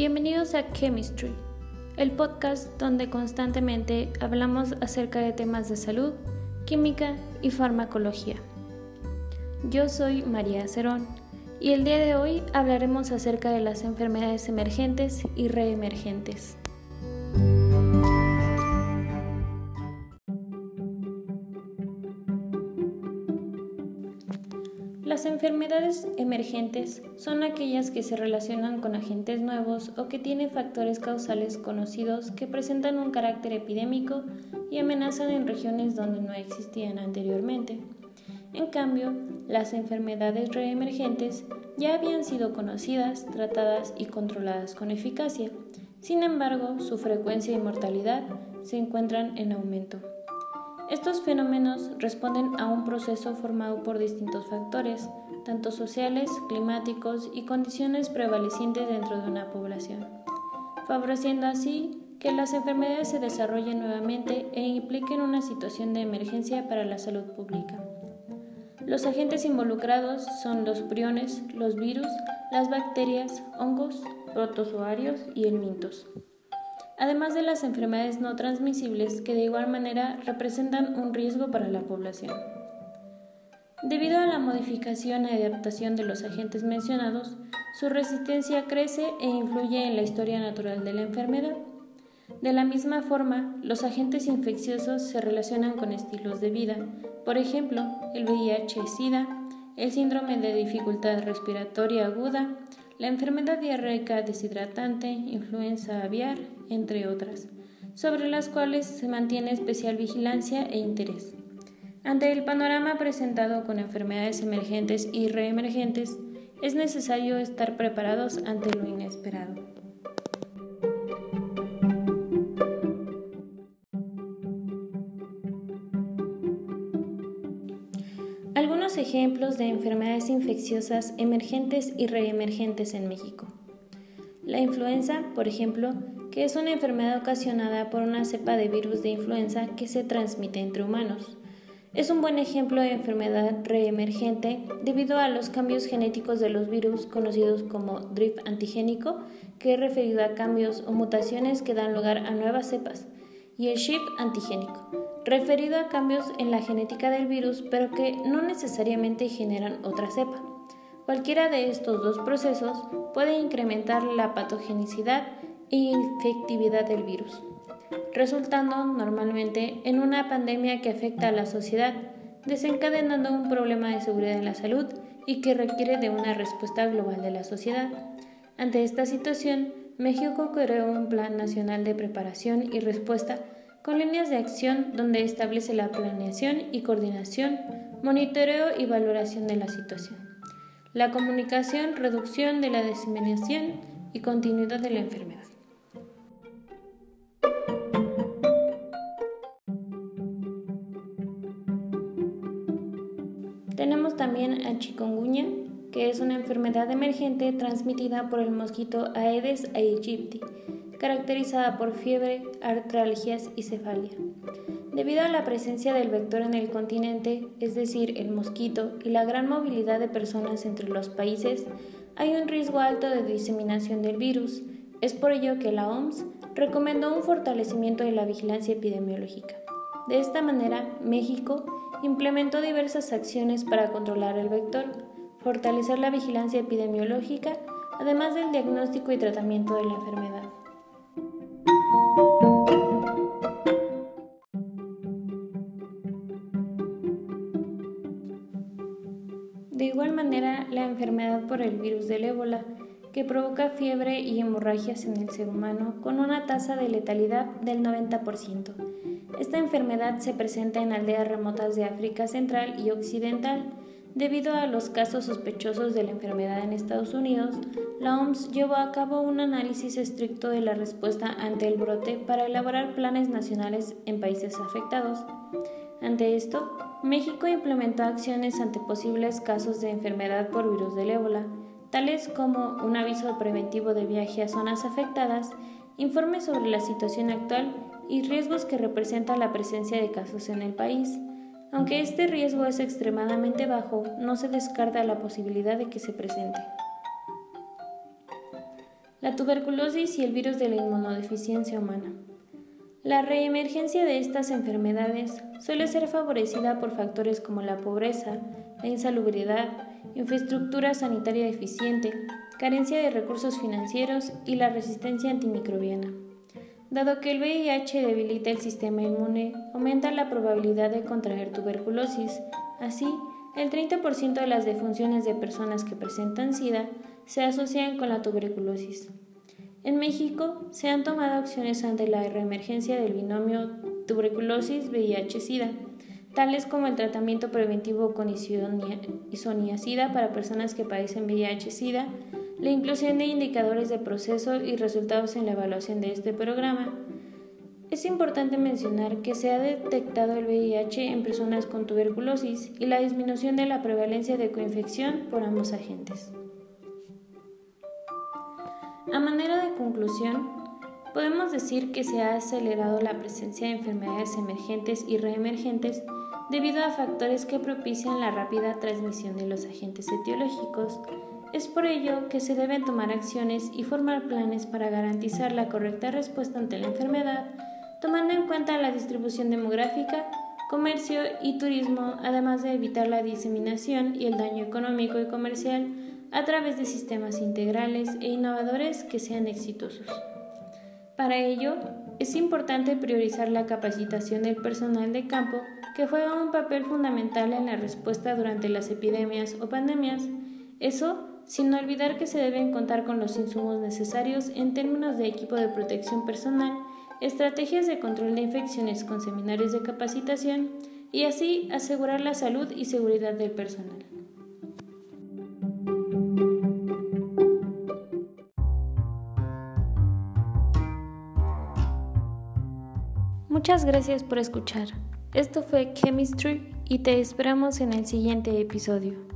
Bienvenidos a Chemistry, el podcast donde constantemente hablamos acerca de temas de salud, química y farmacología. Yo soy María Cerón y el día de hoy hablaremos acerca de las enfermedades emergentes y reemergentes. Las enfermedades emergentes son aquellas que se relacionan con agentes nuevos o que tienen factores causales conocidos que presentan un carácter epidémico y amenazan en regiones donde no existían anteriormente. En cambio, las enfermedades reemergentes ya habían sido conocidas, tratadas y controladas con eficacia. Sin embargo, su frecuencia y mortalidad se encuentran en aumento. Estos fenómenos responden a un proceso formado por distintos factores, tanto sociales, climáticos y condiciones prevalecientes dentro de una población, favoreciendo así que las enfermedades se desarrollen nuevamente e impliquen una situación de emergencia para la salud pública. Los agentes involucrados son los priones, los virus, las bacterias, hongos, protozoarios y elmintos además de las enfermedades no transmisibles que de igual manera representan un riesgo para la población. Debido a la modificación y adaptación de los agentes mencionados, su resistencia crece e influye en la historia natural de la enfermedad. De la misma forma, los agentes infecciosos se relacionan con estilos de vida, por ejemplo, el VIH-Sida, el síndrome de dificultad respiratoria aguda, la enfermedad diarreica deshidratante, influenza aviar, entre otras, sobre las cuales se mantiene especial vigilancia e interés. Ante el panorama presentado con enfermedades emergentes y reemergentes, es necesario estar preparados ante lo inesperado. Ejemplos de enfermedades infecciosas emergentes y reemergentes en México. La influenza, por ejemplo, que es una enfermedad ocasionada por una cepa de virus de influenza que se transmite entre humanos. Es un buen ejemplo de enfermedad reemergente debido a los cambios genéticos de los virus conocidos como drift antigénico, que es referido a cambios o mutaciones que dan lugar a nuevas cepas, y el shift antigénico, referido a cambios en la genética del virus pero que no necesariamente generan otra cepa. Cualquiera de estos dos procesos puede incrementar la patogenicidad e infectividad del virus, resultando normalmente en una pandemia que afecta a la sociedad, desencadenando un problema de seguridad en la salud y que requiere de una respuesta global de la sociedad. Ante esta situación, México creó un Plan Nacional de Preparación y Respuesta con líneas de acción donde establece la planeación y coordinación, monitoreo y valoración de la situación, la comunicación, reducción de la diseminación y continuidad de la enfermedad. Tenemos también a chikungunya, que es una enfermedad emergente transmitida por el mosquito Aedes aegypti caracterizada por fiebre, artralgias y cefalia. Debido a la presencia del vector en el continente, es decir, el mosquito, y la gran movilidad de personas entre los países, hay un riesgo alto de diseminación del virus. Es por ello que la OMS recomendó un fortalecimiento de la vigilancia epidemiológica. De esta manera, México implementó diversas acciones para controlar el vector, fortalecer la vigilancia epidemiológica, además del diagnóstico y tratamiento de la enfermedad. Enfermedad por el virus del ébola, que provoca fiebre y hemorragias en el ser humano con una tasa de letalidad del 90%. Esta enfermedad se presenta en aldeas remotas de África Central y Occidental. Debido a los casos sospechosos de la enfermedad en Estados Unidos, la OMS llevó a cabo un análisis estricto de la respuesta ante el brote para elaborar planes nacionales en países afectados. Ante esto, México implementó acciones ante posibles casos de enfermedad por virus del ébola, tales como un aviso preventivo de viaje a zonas afectadas, informes sobre la situación actual y riesgos que representa la presencia de casos en el país. Aunque este riesgo es extremadamente bajo, no se descarta la posibilidad de que se presente. la tuberculosis y el virus de la inmunodeficiencia humana. La reemergencia de estas enfermedades suele ser favorecida por factores como la pobreza, la insalubridad, infraestructura sanitaria deficiente, carencia de recursos financieros y la resistencia antimicrobiana. Dado que el VIH debilita el sistema inmune, aumenta la probabilidad de contraer tuberculosis. Así, el 30% de las defunciones de personas que presentan SIDA se asocian con la tuberculosis. En México se han tomado acciones ante la reemergencia del binomio tuberculosis-VIH-Sida, tales como el tratamiento preventivo con isoniazida para personas que padecen VIH-Sida, la inclusión de indicadores de proceso y resultados en la evaluación de este programa. Es importante mencionar que se ha detectado el VIH en personas con tuberculosis y la disminución de la prevalencia de coinfección por ambos agentes. A manera de conclusión, podemos decir que se ha acelerado la presencia de enfermedades emergentes y reemergentes debido a factores que propician la rápida transmisión de los agentes etiológicos. Es por ello que se deben tomar acciones y formar planes para garantizar la correcta respuesta ante la enfermedad, tomando en cuenta la distribución demográfica, comercio y turismo, además de evitar la diseminación y el daño económico y comercial a través de sistemas integrales e innovadores que sean exitosos. Para ello, es importante priorizar la capacitación del personal de campo que juega un papel fundamental en la respuesta durante las epidemias o pandemias. Eso sin olvidar que se deben contar con los insumos necesarios en términos de equipo de protección personal, estrategias de control de infecciones con seminarios de capacitación y así asegurar la salud y seguridad del personal. Muchas gracias por escuchar. Esto fue Chemistry y te esperamos en el siguiente episodio.